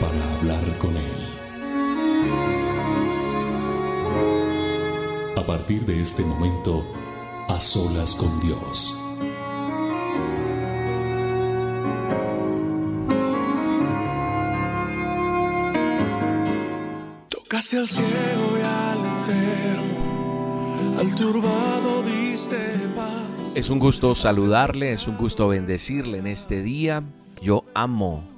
para hablar con Él. A partir de este momento, a solas con Dios. Tocaste al ciego y al enfermo, al turbado diste paz. Es un gusto saludarle, es un gusto bendecirle en este día. Yo amo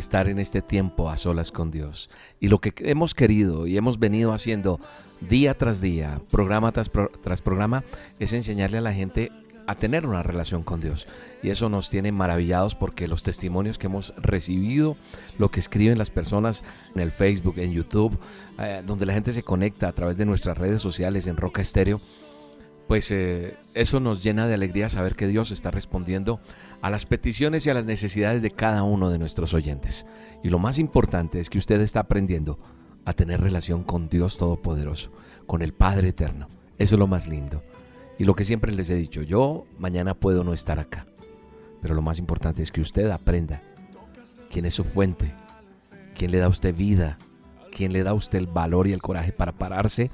estar en este tiempo a solas con Dios. Y lo que hemos querido y hemos venido haciendo día tras día, programa tras, tras programa, es enseñarle a la gente a tener una relación con Dios. Y eso nos tiene maravillados porque los testimonios que hemos recibido, lo que escriben las personas en el Facebook, en YouTube, eh, donde la gente se conecta a través de nuestras redes sociales en Roca Estéreo, pues eh, eso nos llena de alegría saber que Dios está respondiendo a las peticiones y a las necesidades de cada uno de nuestros oyentes. Y lo más importante es que usted está aprendiendo a tener relación con Dios Todopoderoso, con el Padre Eterno. Eso es lo más lindo. Y lo que siempre les he dicho, yo mañana puedo no estar acá, pero lo más importante es que usted aprenda quién es su fuente, quién le da a usted vida, quién le da a usted el valor y el coraje para pararse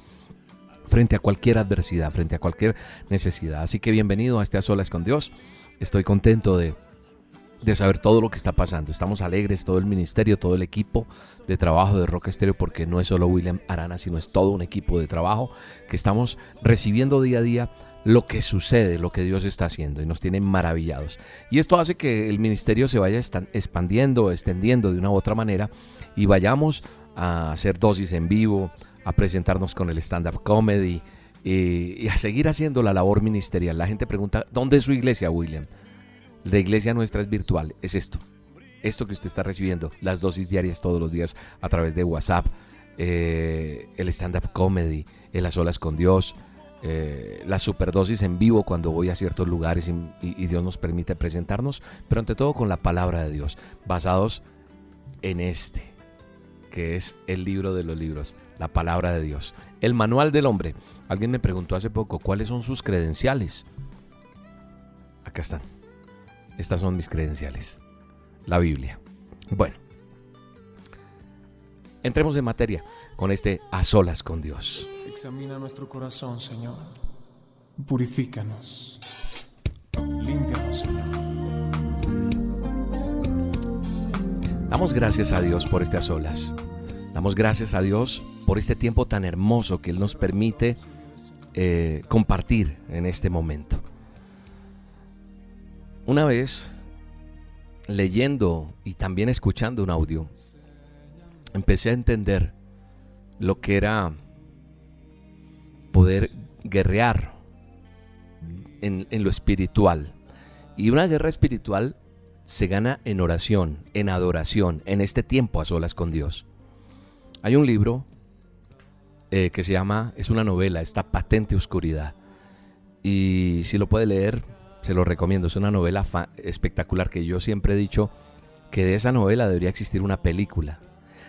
frente a cualquier adversidad, frente a cualquier necesidad. Así que bienvenido a este A Solas con Dios. Estoy contento de, de saber todo lo que está pasando. Estamos alegres, todo el ministerio, todo el equipo de trabajo de Rock Estéreo, porque no es solo William Arana, sino es todo un equipo de trabajo que estamos recibiendo día a día lo que sucede, lo que Dios está haciendo y nos tiene maravillados. Y esto hace que el ministerio se vaya expandiendo, extendiendo de una u otra manera y vayamos a hacer dosis en vivo, a presentarnos con el stand-up comedy y, y a seguir haciendo la labor ministerial. La gente pregunta, ¿dónde es su iglesia, William? La iglesia nuestra es virtual, es esto. Esto que usted está recibiendo, las dosis diarias todos los días a través de WhatsApp, eh, el stand-up comedy, el a solas con Dios, eh, la superdosis en vivo cuando voy a ciertos lugares y, y- y Dios nos permite presentarnos, pero ante todo con la palabra de Dios, basados en este, que es el libro de los libros, la palabra de Dios, el manual del hombre. Alguien me preguntó hace poco, ¿cuáles son sus credenciales? Acá están. Estas son mis credenciales. La Biblia. Bueno. Entremos en materia con este a solas con Dios. Examina nuestro corazón, Señor. Purifícanos. Límpianos, Señor. Damos gracias a Dios por este a solas. Damos gracias a Dios por este tiempo tan hermoso que Él nos permite eh, compartir en este momento. Una vez, leyendo y también escuchando un audio, empecé a entender lo que era poder guerrear en, en lo espiritual. Y una guerra espiritual se gana en oración, en adoración, en este tiempo a solas con Dios. Hay un libro eh, que se llama, es una novela, esta patente oscuridad. Y si lo puede leer, se lo recomiendo. Es una novela espectacular que yo siempre he dicho que de esa novela debería existir una película.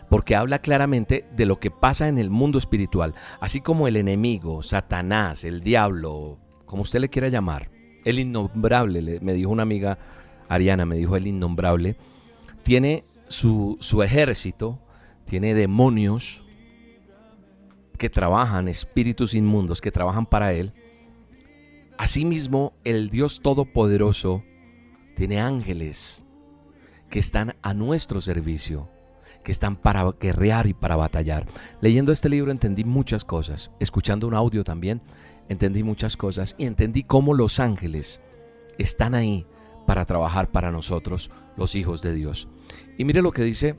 Porque habla claramente de lo que pasa en el mundo espiritual. Así como el enemigo, Satanás, el diablo, como usted le quiera llamar, el innombrable, le- me dijo una amiga Ariana, me dijo el innombrable, tiene su, su ejército, tiene demonios que trabajan, espíritus inmundos que trabajan para él. Asimismo, el Dios Todopoderoso tiene ángeles que están a nuestro servicio, que están para guerrear y para batallar. Leyendo este libro entendí muchas cosas, escuchando un audio también entendí muchas cosas y entendí cómo los ángeles están ahí para trabajar para nosotros, los hijos de Dios. Y mire lo que dice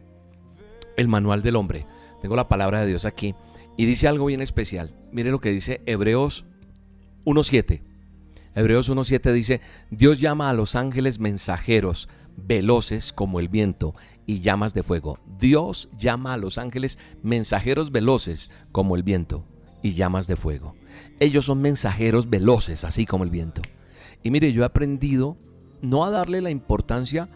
el manual del hombre. Tengo la palabra de Dios aquí y dice algo bien especial. Mire lo que dice Hebreos 1.7. Hebreos 1.7 dice, Dios llama a los ángeles mensajeros, veloces como el viento y llamas de fuego, Dios llama a los ángeles mensajeros veloces como el viento y llamas de fuego. Ellos son mensajeros veloces, así como el viento. Y mire, yo he aprendido no a darle la importancia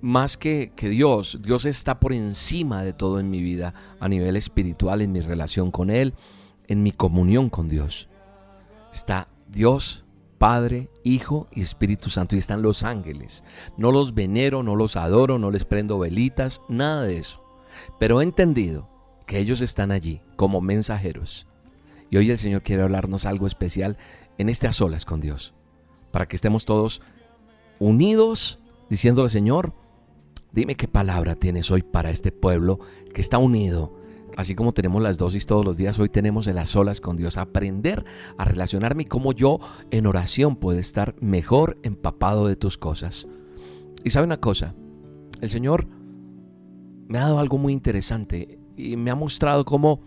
más que, que Dios. Dios está por encima de todo en mi vida, a nivel espiritual, en mi relación con Él, en mi comunión con Dios. Está Dios, Padre, Hijo y Espíritu Santo. Y están los ángeles. No los venero, no los adoro, no les prendo velitas, nada de eso. Pero he entendido que ellos están allí como mensajeros. Y hoy el Señor quiere hablarnos algo especial en este a solas con Dios. Para que estemos todos unidos diciéndole, Señor, dime qué palabra tienes hoy para este pueblo que está unido. Así como tenemos las dosis todos los días, hoy tenemos el a solas con Dios. Aprender a relacionarme y cómo yo en oración puedo estar mejor empapado de tus cosas. Y sabe una cosa, el Señor me ha dado algo muy interesante y me ha mostrado cómo,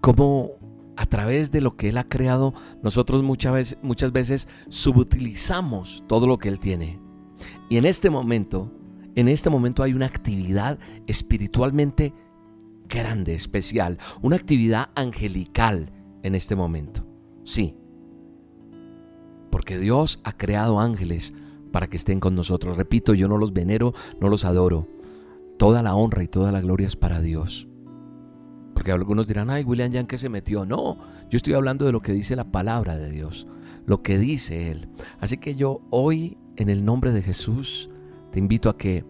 cómo a través de lo que Él ha creado, nosotros muchas veces, muchas veces subutilizamos todo lo que Él tiene. Y en este momento, en este momento hay una actividad espiritualmente grande, especial, una actividad angelical en este momento. Sí, porque Dios ha creado ángeles para que estén con nosotros. Repito, yo no los venero, no los adoro. Toda la honra y toda la gloria es para Dios. Porque algunos dirán, ay, William Yang que se metió. No, yo estoy hablando de lo que dice la palabra de Dios, lo que dice Él. Así que yo hoy, en el nombre de Jesús, te invito a que,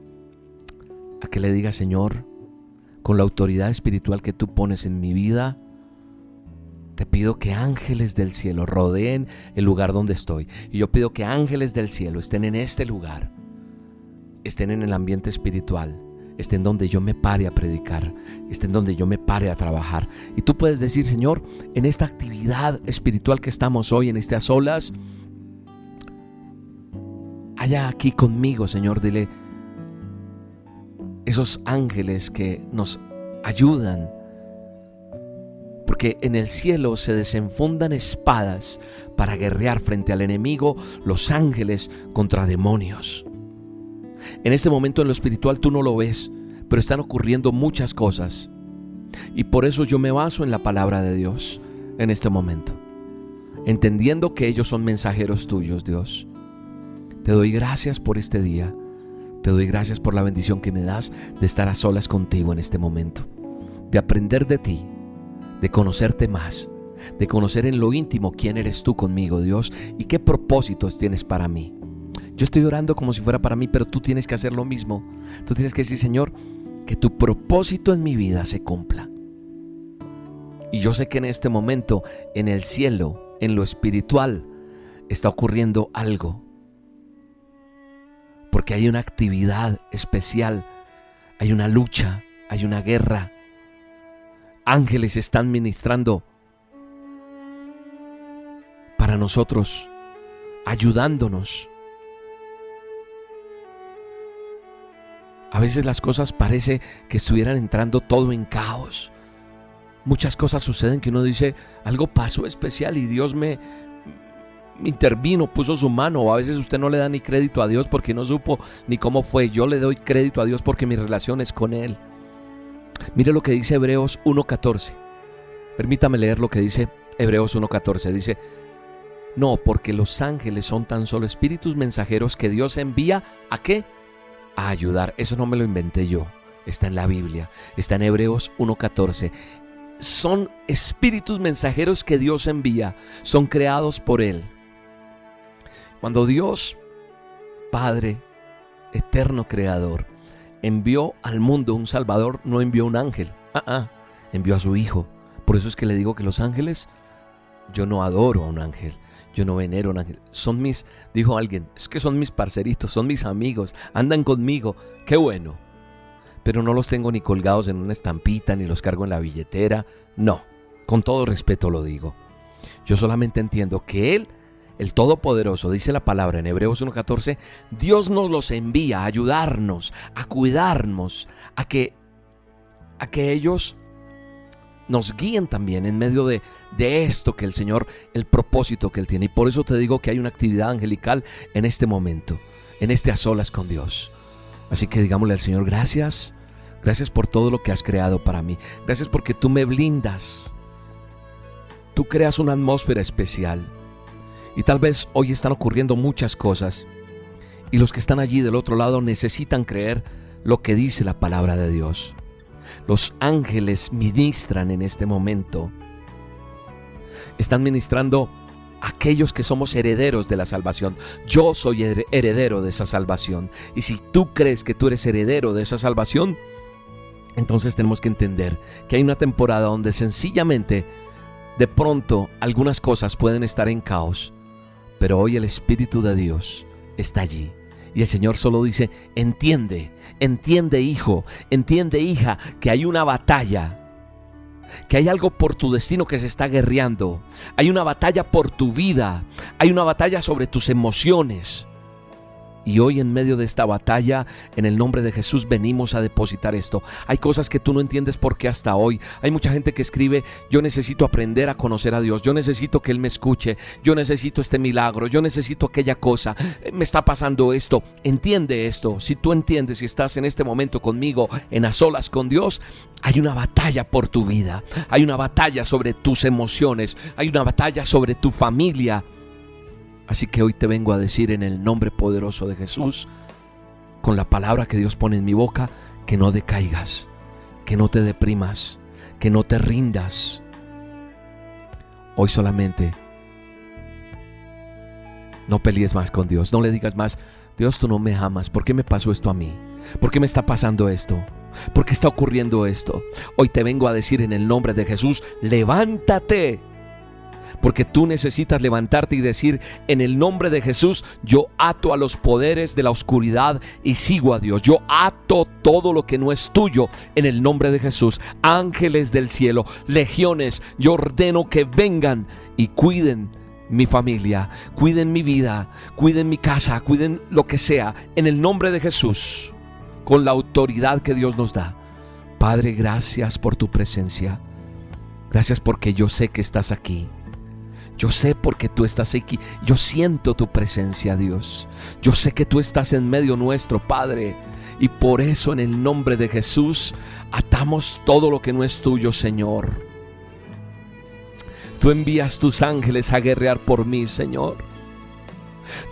a que le digas, Señor, con la autoridad espiritual que tú pones en mi vida, te pido que ángeles del cielo rodeen el lugar donde estoy. Y yo pido que ángeles del cielo estén en este lugar, estén en el ambiente espiritual estén donde yo me pare a predicar, estén donde yo me pare a trabajar. Y tú puedes decir, Señor, en esta actividad espiritual que estamos hoy, en estas solas, haya aquí conmigo, Señor, dile, esos ángeles que nos ayudan, porque en el cielo se desenfundan espadas para guerrear frente al enemigo, los ángeles contra demonios. En este momento en lo espiritual tú no lo ves, pero están ocurriendo muchas cosas. Y por eso yo me baso en la palabra de Dios en este momento. Entendiendo que ellos son mensajeros tuyos, Dios. Te doy gracias por este día. Te doy gracias por la bendición que me das de estar a solas contigo en este momento. De aprender de ti, de conocerte más, de conocer en lo íntimo quién eres tú conmigo, Dios, y qué propósitos tienes para mí. Yo estoy orando como si fuera para mí, pero tú tienes que hacer lo mismo. Tú tienes que decir, Señor, que tu propósito en mi vida se cumpla. Y yo sé que en este momento, en el cielo, en lo espiritual, está ocurriendo algo. Porque hay una actividad especial, hay una lucha, hay una guerra. Ángeles están ministrando para nosotros, ayudándonos A veces las cosas parece que estuvieran entrando todo en caos. Muchas cosas suceden que uno dice, algo pasó especial y Dios me, intervino, puso su mano. A veces usted no le da ni crédito a Dios porque no supo ni cómo fue. Yo le doy crédito a Dios porque mi relación es con Él. Mire lo que dice Hebreos 1.14. Permítame leer lo que dice Hebreos 1.14. Dice, no, porque los ángeles son tan solo espíritus mensajeros que Dios envía a qué? a ayudar. Eso no me lo inventé yo. Está en la Biblia. Está en Hebreos 1.14. Son espíritus mensajeros que Dios envía. Son creados por Él. Cuando Dios, Padre, eterno creador, envió al mundo un Salvador, no envió un ángel. Ah, ah, envió a su Hijo. Por eso es que le digo que los ángeles, yo no adoro a un ángel. Yo no venero un ángel. Son mis, dijo alguien, es que son mis parceritos, son mis amigos, andan conmigo. Qué bueno. Pero no los tengo ni colgados en una estampita, ni los cargo en la billetera. No, con todo respeto lo digo. Yo solamente entiendo que Él, el Todopoderoso, dice la palabra en Hebreos 1.14, Dios nos los envía a ayudarnos, a cuidarnos, a que, a que ellos nos guíen también en medio de, de, esto que el Señor, el propósito que Él tiene. Y por eso te digo que hay una actividad angelical en este momento, en este a solas con Dios. Así que digámosle al Señor, gracias, Gracias por todo lo que has creado para mí. Gracias porque tú me blindas. Tú creas una atmósfera especial. Y tal vez hoy están ocurriendo muchas cosas. Y los que están allí del otro lado necesitan creer lo que dice la palabra de Dios. Los ángeles ministran en este momento. Están ministrando aquellos que somos herederos de la salvación. Yo soy heredero de esa salvación. Y si tú crees que tú eres heredero de esa salvación, entonces tenemos que entender que hay una temporada donde sencillamente, de pronto, algunas cosas pueden estar en caos, pero hoy el Espíritu de Dios está allí. Y el Señor solo dice, entiende, entiende hijo, entiende hija, que hay una batalla que hay algo por tu destino que se está guerreando. Hay una batalla por tu vida. Hay una batalla sobre tus emociones. Y hoy en medio de esta batalla, en el nombre de Jesús, venimos a depositar esto. Hay cosas que tú no entiendes porque hasta hoy. Hay mucha gente que escribe, yo necesito aprender a conocer a Dios, yo necesito que Él me escuche, yo necesito este milagro, yo necesito aquella cosa, eh, me está pasando esto. Entiende esto. Si tú entiendes y estás en este momento conmigo, en a solas con Dios, hay una batalla por tu vida, hay una batalla sobre tus emociones, hay una batalla sobre tu familia. Así que hoy te vengo a decir en el nombre poderoso de Jesús, con la palabra que Dios pone en mi boca, que no decaigas, que no te deprimas, que no te rindas. Hoy solamente no pelees más con Dios, no le digas más, Dios tú no me amas, ¿por qué me pasó esto a mí? ¿Por qué me está pasando esto? ¿Por qué está ocurriendo esto? Hoy te vengo a decir en el nombre de Jesús, levántate porque tú necesitas levantarte y decir, en el nombre de Jesús, yo ato a los poderes de la oscuridad y sigo a Dios. Yo ato todo lo que no es tuyo en el nombre de Jesús. Ángeles del cielo, legiones, yo ordeno que vengan y cuiden mi familia, cuiden mi vida, cuiden mi casa, cuiden lo que sea, en el nombre de Jesús, con la autoridad que Dios nos da. Padre, gracias por tu presencia. Gracias porque yo sé que estás aquí. Yo sé porque tú estás aquí. Yo siento tu presencia, Dios. Yo sé que tú estás en medio nuestro, Padre. Y por eso en el nombre de Jesús atamos todo lo que no es tuyo, Señor. Tú envías tus ángeles a guerrear por mí, Señor.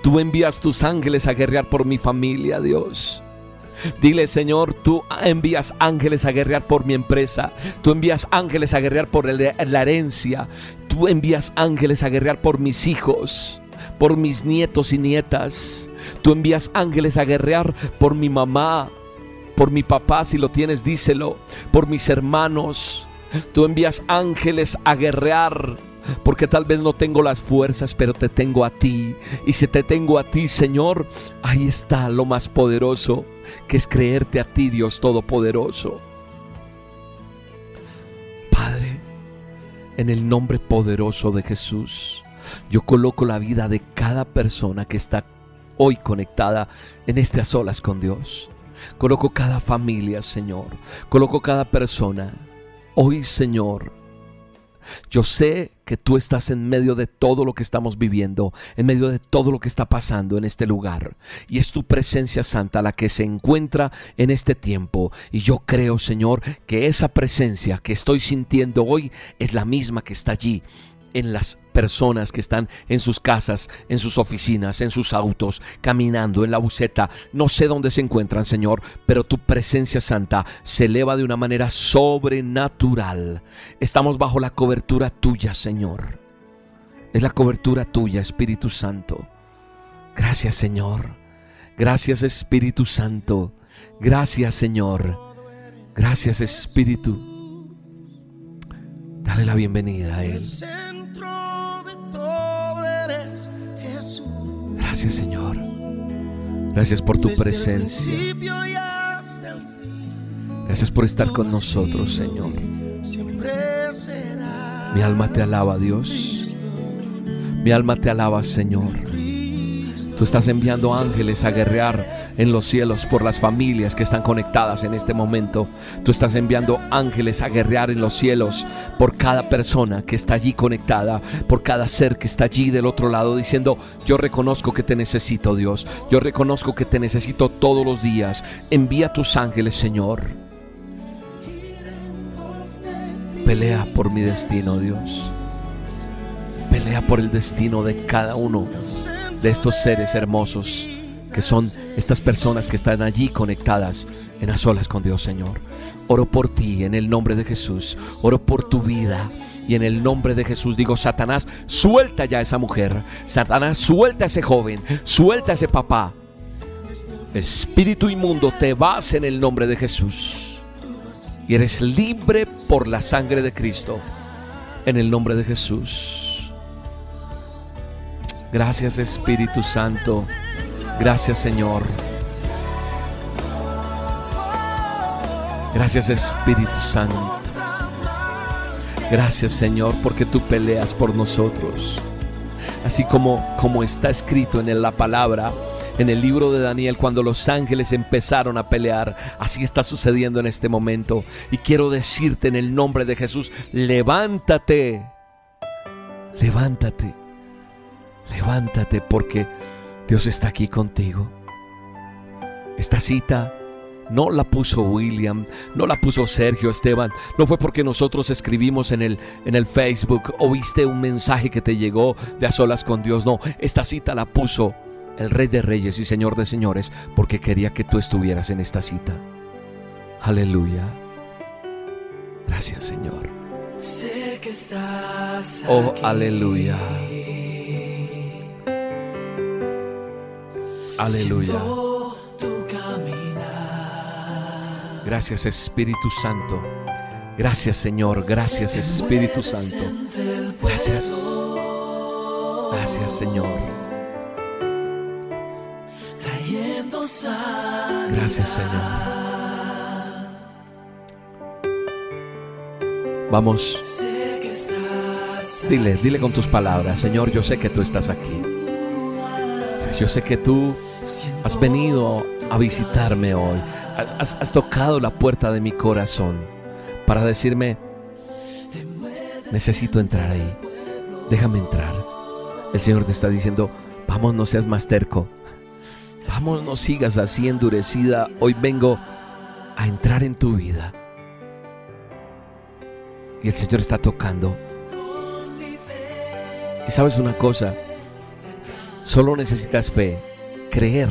Tú envías tus ángeles a guerrear por mi familia, Dios. Dile, Señor, tú envías ángeles a guerrear por mi empresa. Tú envías ángeles a guerrear por la herencia. Tú envías ángeles a guerrear por mis hijos, por mis nietos y nietas. Tú envías ángeles a guerrear por mi mamá, por mi papá, si lo tienes, díselo, por mis hermanos. Tú envías ángeles a guerrear porque tal vez no tengo las fuerzas, pero te tengo a ti. Y si te tengo a ti, Señor, ahí está lo más poderoso que es creerte a ti, Dios Todopoderoso. En el nombre poderoso de Jesús, yo coloco la vida de cada persona que está hoy conectada en a solas con Dios. Coloco cada familia, Señor. Coloco cada persona. Hoy, Señor, yo sé que tú estás en medio de todo lo que estamos viviendo, en medio de todo lo que está pasando en este lugar. Y es tu presencia santa la que se encuentra en este tiempo. Y yo creo, Señor, que esa presencia que estoy sintiendo hoy es la misma que está allí en las personas que están en sus casas, en sus oficinas, en sus autos, caminando en la buceta. No sé dónde se encuentran, Señor, pero tu presencia santa se eleva de una manera sobrenatural. Estamos bajo la cobertura tuya, Señor. Es la cobertura tuya, Espíritu Santo. Gracias, Señor. Gracias, Espíritu Santo. Gracias, Señor. Gracias, Espíritu. Dale la bienvenida a Él. Gracias Señor. Gracias por tu presencia. Gracias por estar con nosotros, Señor. Mi alma te alaba, Dios. Mi alma te alaba, Señor. Tú estás enviando ángeles a guerrear en los cielos por las familias que están conectadas en este momento. Tú estás enviando ángeles a guerrear en los cielos por cada persona que está allí conectada, por cada ser que está allí del otro lado diciendo, yo reconozco que te necesito Dios, yo reconozco que te necesito todos los días. Envía tus ángeles, Señor. Pelea por mi destino, Dios. Pelea por el destino de cada uno de estos seres hermosos que son estas personas que están allí conectadas en las olas con Dios, Señor. Oro por ti en el nombre de Jesús. Oro por tu vida. Y en el nombre de Jesús digo, Satanás, suelta ya a esa mujer. Satanás, suelta a ese joven. Suelta a ese papá. Espíritu inmundo, te vas en el nombre de Jesús. Y eres libre por la sangre de Cristo. En el nombre de Jesús. Gracias Espíritu Santo. Gracias Señor. Gracias Espíritu Santo. Gracias Señor porque tú peleas por nosotros. Así como, como está escrito en la palabra, en el libro de Daniel, cuando los ángeles empezaron a pelear, así está sucediendo en este momento. Y quiero decirte en el nombre de Jesús, levántate, levántate, levántate porque Dios está aquí contigo. Esta cita no la puso William, no la puso Sergio Esteban, no fue porque nosotros escribimos en el, en el Facebook o viste un mensaje que te llegó de a solas con Dios, no, esta cita la puso el Rey de Reyes y Señor de Señores porque quería que tú estuvieras en esta cita. Aleluya. Gracias Señor. Oh, aleluya. Aleluya. Gracias Espíritu Santo. Gracias Señor. Gracias Espíritu Santo. Gracias. Gracias Señor. Gracias Señor. Vamos. Dile, dile con tus palabras, Señor, yo sé que tú estás aquí. Yo sé que tú has venido a visitarme hoy. Has, tocado la puerta de mi corazón para decirme, necesito entrar ahí. Déjame entrar. El Señor te está diciendo, vamos, no seas más terco. Vamos, no sigas así endurecida. Hoy vengo a entrar en tu vida. Y el Señor está tocando. Y sabes una cosa, solo necesitas fe, creer.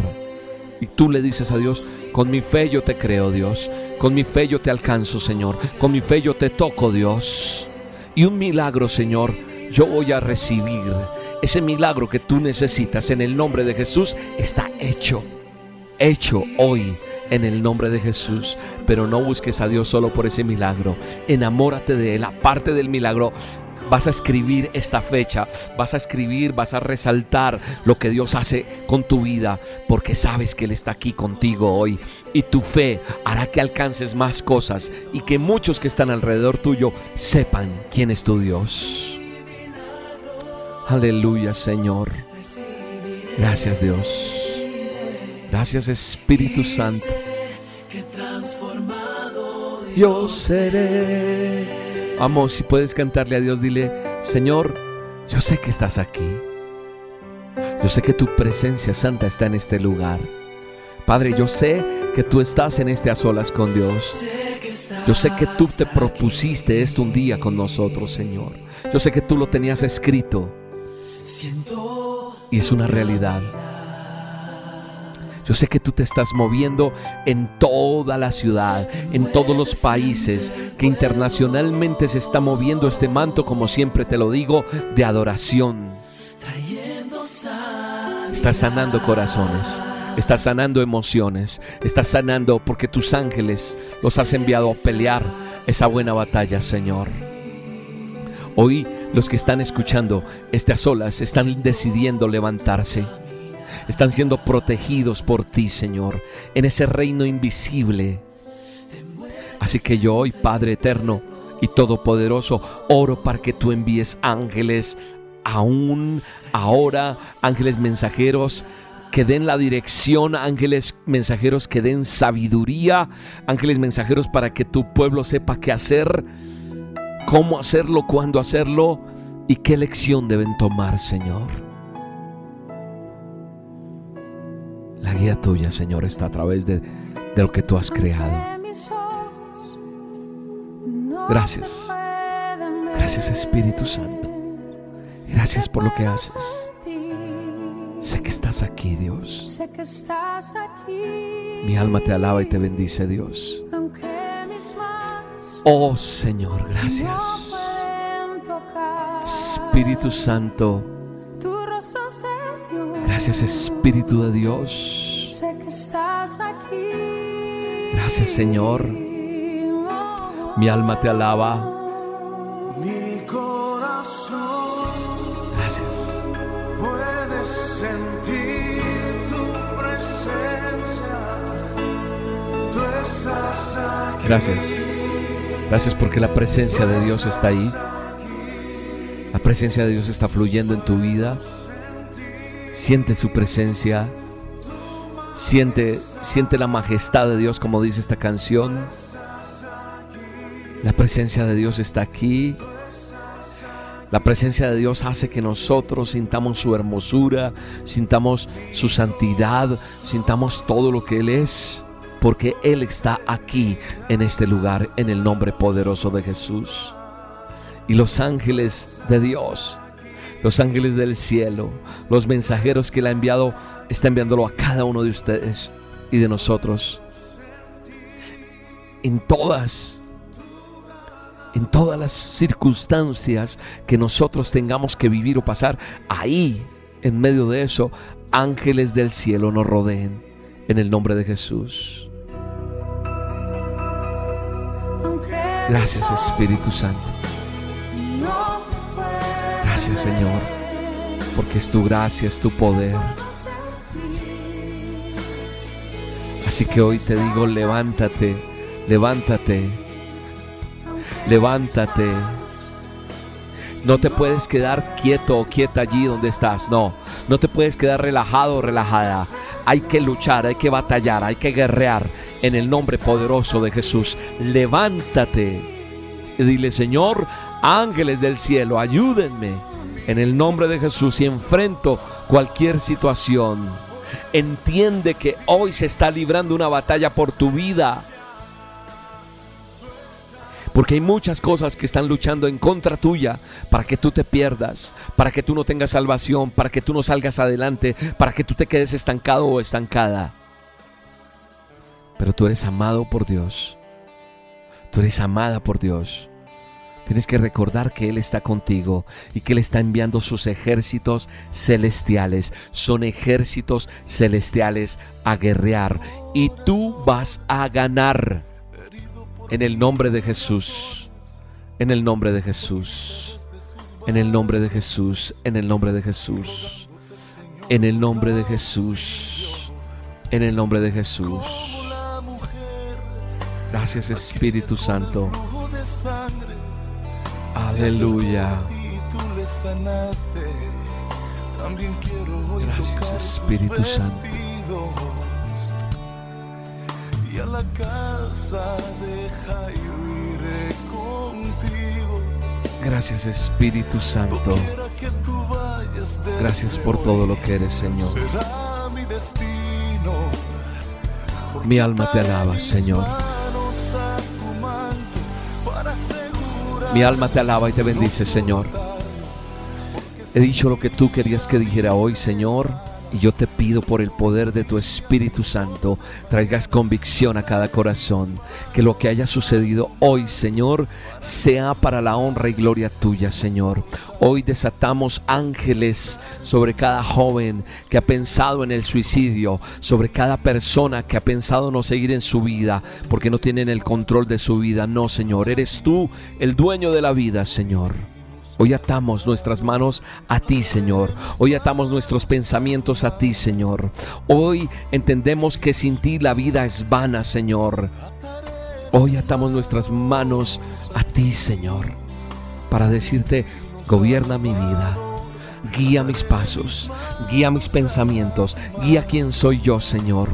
Y tú le dices a Dios, con mi fe yo te creo Dios, con mi fe yo te alcanzo Señor, con mi fe yo te toco Dios. Y un milagro Señor, yo voy a recibir. Ese milagro que tú necesitas en el nombre de Jesús está hecho, hecho hoy en el nombre de Jesús. Pero no busques a Dios solo por ese milagro. Enamórate de Él. Aparte del milagro, vas a escribir esta fecha, vas a escribir, vas a resaltar lo que Dios hace con tu vida, porque sabes que Él está aquí contigo hoy y tu fe hará que alcances más cosas y que muchos que están alrededor tuyo sepan quién es tu Dios. Aleluya Señor. Gracias Dios. Gracias Espíritu Santo. Yo seré. Vamos, si puedes cantarle a Dios, dile, Señor, yo sé que estás aquí. Yo sé que tu presencia santa está en este lugar. Padre, yo sé que tú estás en este a solas con Dios. Yo sé que tú te propusiste esto un día con nosotros, Señor. Yo sé que tú lo tenías escrito. Y es una realidad. Yo sé que tú te estás moviendo en toda la ciudad, en todos los países, que internacionalmente se está moviendo este manto, como siempre te lo digo, de adoración. Estás sanando corazones, estás sanando emociones, estás sanando porque tus ángeles los has enviado a pelear esa buena batalla, Señor. Hoy los que están escuchando a solas están decidiendo levantarse están siendo protegidos por ti, Señor, en ese reino invisible. Así que yo hoy, Padre eterno y todopoderoso, oro para que tú envíes ángeles aún ahora, ángeles mensajeros que den la dirección, ángeles mensajeros que den sabiduría, ángeles mensajeros para que tu pueblo sepa qué hacer, cómo hacerlo, cuándo hacerlo y qué lección deben tomar, Señor. La guía tuya, Señor, está a través de, lo que tú has creado. Gracias. Gracias Espíritu Santo. Gracias por lo que haces. Sé que estás aquí, Dios. Mi alma te alaba y te bendice, Dios. Oh Señor, gracias. Espíritu Santo. Gracias Espíritu de Dios. Sé que estás aquí. Gracias Señor. Mi alma te alaba. Mi corazón Gracias. puede sentir tu presencia. Gracias. Gracias porque la presencia de Dios está ahí. La presencia de Dios está fluyendo en tu vida. Siente su presencia. Siente, siente la majestad de Dios, como dice esta canción. La presencia de Dios está aquí. La presencia de Dios hace que nosotros sintamos su hermosura, sintamos su santidad, sintamos todo lo que Él es, porque Él está aquí en este lugar en el nombre poderoso de Jesús. Y los ángeles de Dios, los ángeles del cielo, los mensajeros que Él ha enviado, está enviándolo a cada uno de ustedes y de nosotros. En todas en todas las circunstancias que nosotros tengamos que vivir o pasar, ahí, en medio de eso, ángeles del cielo nos rodeen. En el nombre de Jesús. Gracias Espíritu Santo. Gracias Señor. Porque es tu gracia, es tu poder. Así que hoy te digo, levántate, levántate, levántate. No te puedes quedar quieto o quieta allí donde estás, no. No te puedes quedar relajado o relajada. Hay que luchar, hay que batallar, hay que guerrear en el nombre poderoso de Jesús. Levántate y dile, Señor, ángeles del cielo, ayúdenme en el nombre de Jesús y enfrento cualquier situación. Entiende que hoy se está librando una batalla por tu vida. Porque hay muchas cosas que están luchando en contra tuya para que tú te pierdas, para que tú no tengas salvación, para que tú no salgas adelante, para que tú te quedes estancado o estancada. Pero tú eres amado por Dios. Tú eres amada por Dios. Tienes que recordar que Él está contigo y que Él está enviando sus ejércitos celestiales. Son ejércitos celestiales a guerrear. Y tú vas a ganar. En el nombre de Jesús. En el nombre de Jesús. En el nombre de Jesús. En el nombre de Jesús. En el nombre de Jesús. En el nombre de Jesús. Gracias Espíritu Santo. Aleluya. Gracias, Espíritu Santo. Y a la casa de Jairo iré contigo. Gracias Espíritu Santo. Gracias por todo lo que eres, Señor. será mi destino. Mi alma te alaba, Señor. Mi alma te alaba y te bendice, Señor. He dicho lo que tú querías que dijera hoy, Señor. Y yo te pido por el poder de tu Espíritu Santo, traigas convicción a cada corazón. Que lo que haya sucedido hoy, Señor, sea para la honra y gloria tuya, Señor. Hoy desatamos ángeles sobre cada joven que ha pensado en el suicidio, sobre cada persona que ha pensado no seguir en su vida porque no tienen el control de su vida. No, Señor, eres tú el dueño de la vida, Señor. Hoy atamos nuestras manos a ti, Señor. Hoy atamos nuestros pensamientos a ti, Señor. Hoy entendemos que sin ti la vida es vana, Señor. Hoy atamos nuestras manos a ti, Señor, para decirte, gobierna mi vida. Guía mis pasos, guía mis pensamientos, guía quién soy yo, Señor.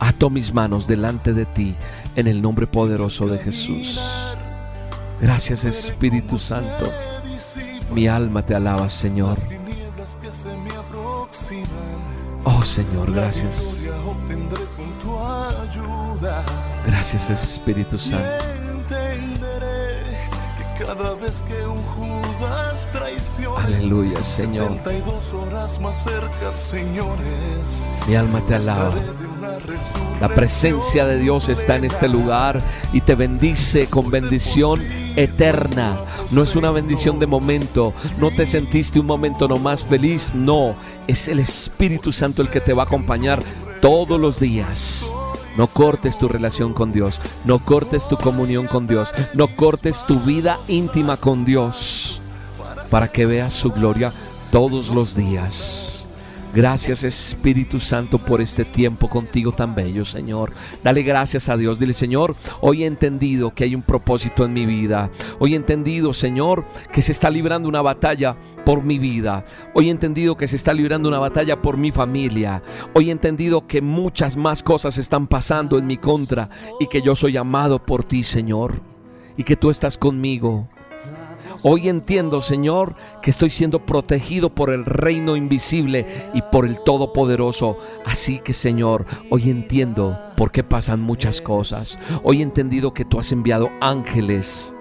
Ato mis manos delante de ti en el nombre poderoso de Jesús. Gracias Espíritu Santo. Mi alma te alaba, Señor. Oh Señor, gracias. Gracias Espíritu Santo. Cada vez que un Judas traiciona. Aleluya, Señor. 72 horas más cerca, señores. Mi alma te alaba. La presencia de Dios está en este lugar y te bendice con bendición eterna. No es una bendición de momento. No te sentiste un momento nomás feliz. No, es el Espíritu Santo el que te va a acompañar todos los días. No cortes tu relación con Dios. No cortes tu comunión con Dios. No cortes tu vida íntima con Dios. Para que veas su gloria todos los días. Gracias Espíritu Santo por este tiempo contigo tan bello, Señor. Dale gracias a Dios. Dile, Señor, hoy he entendido que hay un propósito en mi vida. Hoy he entendido, Señor, que se está librando una batalla por mi vida. Hoy he entendido que se está librando una batalla por mi familia. Hoy he entendido que muchas más cosas están pasando en mi contra y que yo soy amado por ti, Señor. Y que tú estás conmigo. Hoy entiendo, Señor, que estoy siendo protegido por el reino invisible y por el Todopoderoso. Así que, Señor, hoy entiendo por qué pasan muchas cosas. Hoy he entendido que tú has enviado ángeles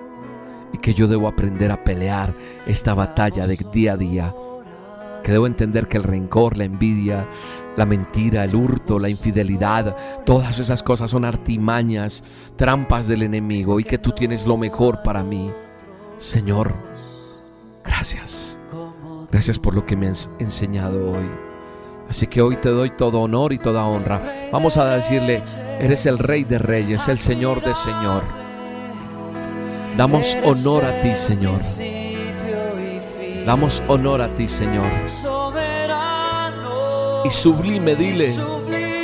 y que yo debo aprender a pelear esta batalla de día a día. Que debo entender que el rencor, la envidia, la mentira, el hurto, la infidelidad, todas esas cosas son artimañas, trampas del enemigo y que tú tienes lo mejor para mí. Señor, gracias. Gracias por lo que me has enseñado hoy. Así que hoy te doy todo honor y toda honra. Vamos a decirle, eres el rey de reyes, el Señor de Señor. Damos honor a ti, Señor. Damos honor a ti, Señor. Y sublime, dile.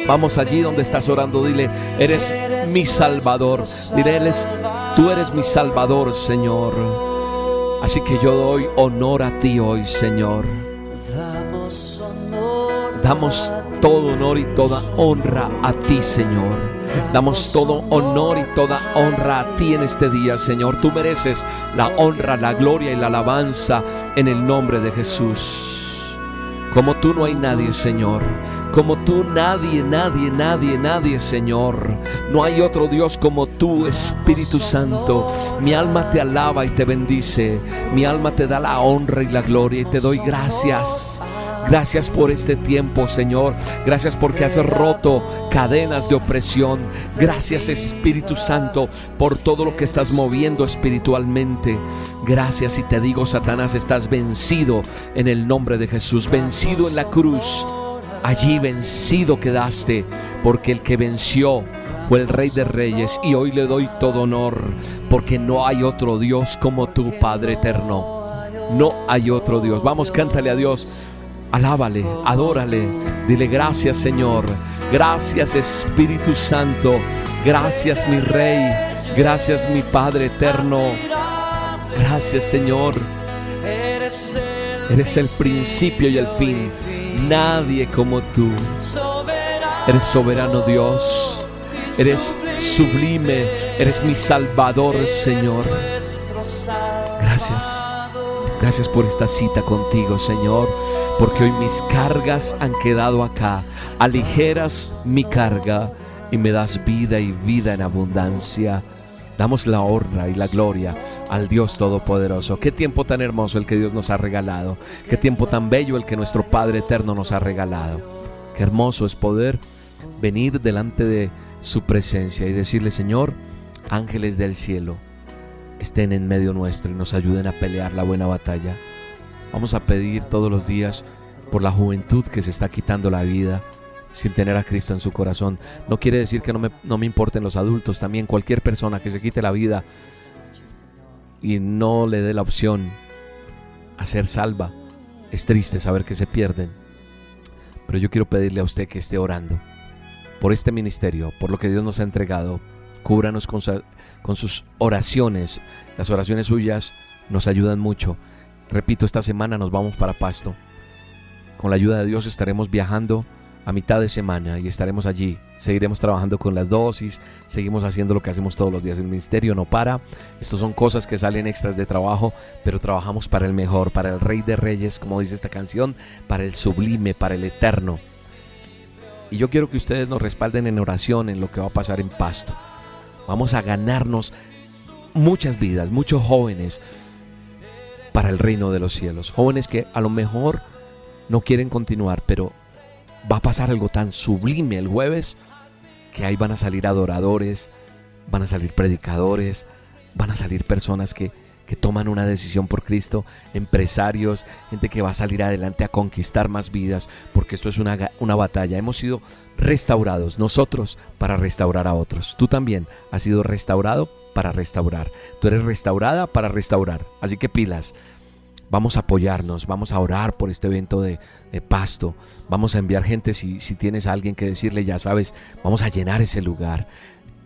Vamos allí donde estás orando, dile, eres mi Salvador. Dile, eres, tú eres mi Salvador, Señor. Así que yo doy honor a ti hoy, Señor. Damos todo honor y toda honra a ti, Señor. Damos todo honor y toda honra a ti en este día, Señor. Tú mereces la honra, la gloria y la alabanza en el nombre de Jesús. Como tú no hay nadie, Señor. Como tú nadie, nadie, nadie, nadie, Señor. No hay otro Dios como tú, Espíritu Santo. Mi alma te alaba y te bendice. Mi alma te da la honra y la gloria y te doy gracias. Gracias por este tiempo, Señor. Gracias porque has roto cadenas de opresión. Gracias, Espíritu Santo, por todo lo que estás moviendo espiritualmente. Gracias y te digo, Satanás, estás vencido en el nombre de Jesús. Vencido en la cruz. Allí vencido quedaste, porque el que venció fue el Rey de Reyes y hoy le doy todo honor, porque no hay otro Dios como tú, Padre eterno. No hay otro Dios. Vamos, cántale a Dios. Alábale, adórale, dile gracias Señor, gracias Espíritu Santo, gracias mi Rey, gracias mi Padre eterno, gracias Señor, eres el principio y el fin, nadie como tú, eres soberano Dios, eres sublime, eres mi Salvador Señor, gracias. Gracias por esta cita contigo, Señor, porque hoy mis cargas han quedado acá. Aligeras mi carga y me das vida y vida en abundancia. Damos la honra y la gloria al Dios Todopoderoso. Qué tiempo tan hermoso el que Dios nos ha regalado. Qué tiempo tan bello el que nuestro Padre Eterno nos ha regalado. Qué hermoso es poder venir delante de su presencia y decirle, Señor, ángeles del cielo, estén en medio nuestro y nos ayuden a pelear la buena batalla. Vamos a pedir todos los días por la juventud que se está quitando la vida sin tener a Cristo en su corazón. No quiere decir que no me, no me importen los adultos, también cualquier persona que se quite la vida y no le dé la opción a ser salva. Es triste saber que se pierden. Pero yo quiero pedirle a usted que esté orando por este ministerio, por lo que Dios nos ha entregado. Cúbranos con, con sus oraciones. Las oraciones suyas nos ayudan mucho. Repito, esta semana nos vamos para Pasto. Con la ayuda de Dios estaremos viajando a mitad de semana y estaremos allí. Seguiremos trabajando con las dosis, seguimos haciendo lo que hacemos todos los días. El ministerio no para. Estos son cosas que salen extras de trabajo, pero trabajamos para el mejor, para el Rey de Reyes, como dice esta canción, para el sublime, para el eterno. Y yo quiero que ustedes nos respalden en oración en lo que va a pasar en Pasto. Vamos a ganarnos muchas vidas, muchos jóvenes para el reino de los cielos. Jóvenes que a lo mejor no quieren continuar, pero va a pasar algo tan sublime el jueves que ahí van a salir adoradores, van a salir predicadores, van a salir personas que, que toman una decisión por Cristo, empresarios, gente que va a salir adelante a conquistar más vidas, porque esto es una, una, batalla. Hemos sido restaurados nosotros para restaurar a otros. Tú también has sido restaurado para restaurar. Tú eres restaurada para restaurar. Así que pilas. Vamos a apoyarnos, vamos a orar por este evento de, pasto. Vamos a enviar gente si, si tienes alguien que decirle, ya sabes, vamos a llenar ese lugar.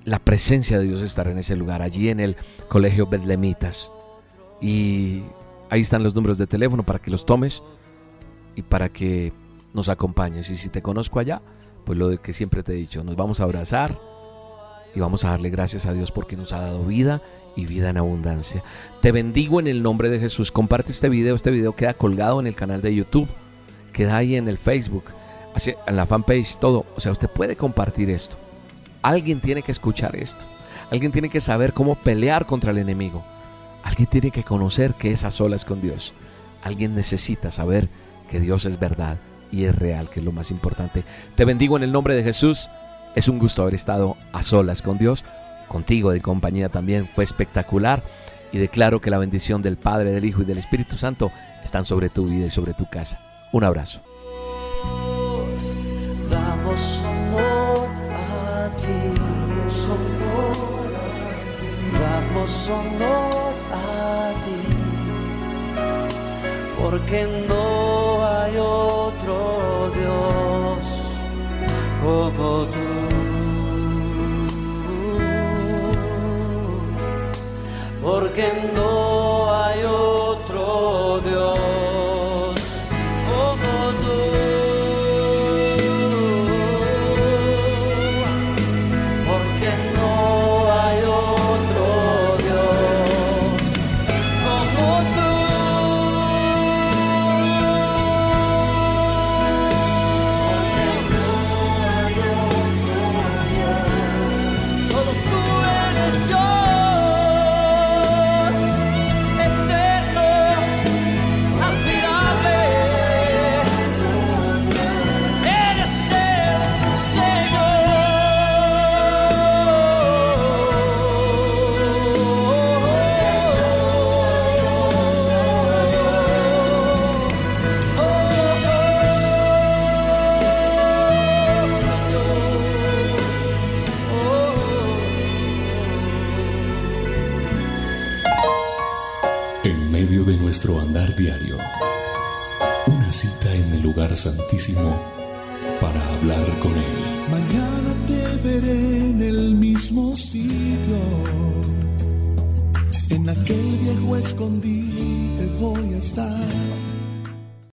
La presencia de Dios estará en ese lugar, allí en el Colegio Bedlemitas. Y ahí están los números de teléfono para que los tomes y para que nos acompañes. Y si te conozco allá, pues lo que siempre te he dicho, nos vamos a abrazar y vamos a darle gracias a Dios porque nos ha dado vida y vida en abundancia. Te bendigo en el nombre de Jesús. Comparte este video. Este video queda colgado en el canal de YouTube, queda ahí en el Facebook, en la fanpage, todo. O sea, usted puede compartir esto. Alguien tiene que escuchar esto. Alguien tiene que saber cómo pelear contra el enemigo. Alguien tiene que conocer que es a solas con Dios. Alguien necesita saber que Dios es verdad y es real, que es lo más importante. Te bendigo en el nombre de Jesús. Es un gusto haber estado a solas con Dios, contigo de compañía también. Fue espectacular y declaro que la bendición del Padre, del Hijo y del Espíritu Santo están sobre tu vida y sobre tu casa. Un abrazo. Damos honor a ti, damos honor a ti, porque no hay otro Dios como tú. Porque no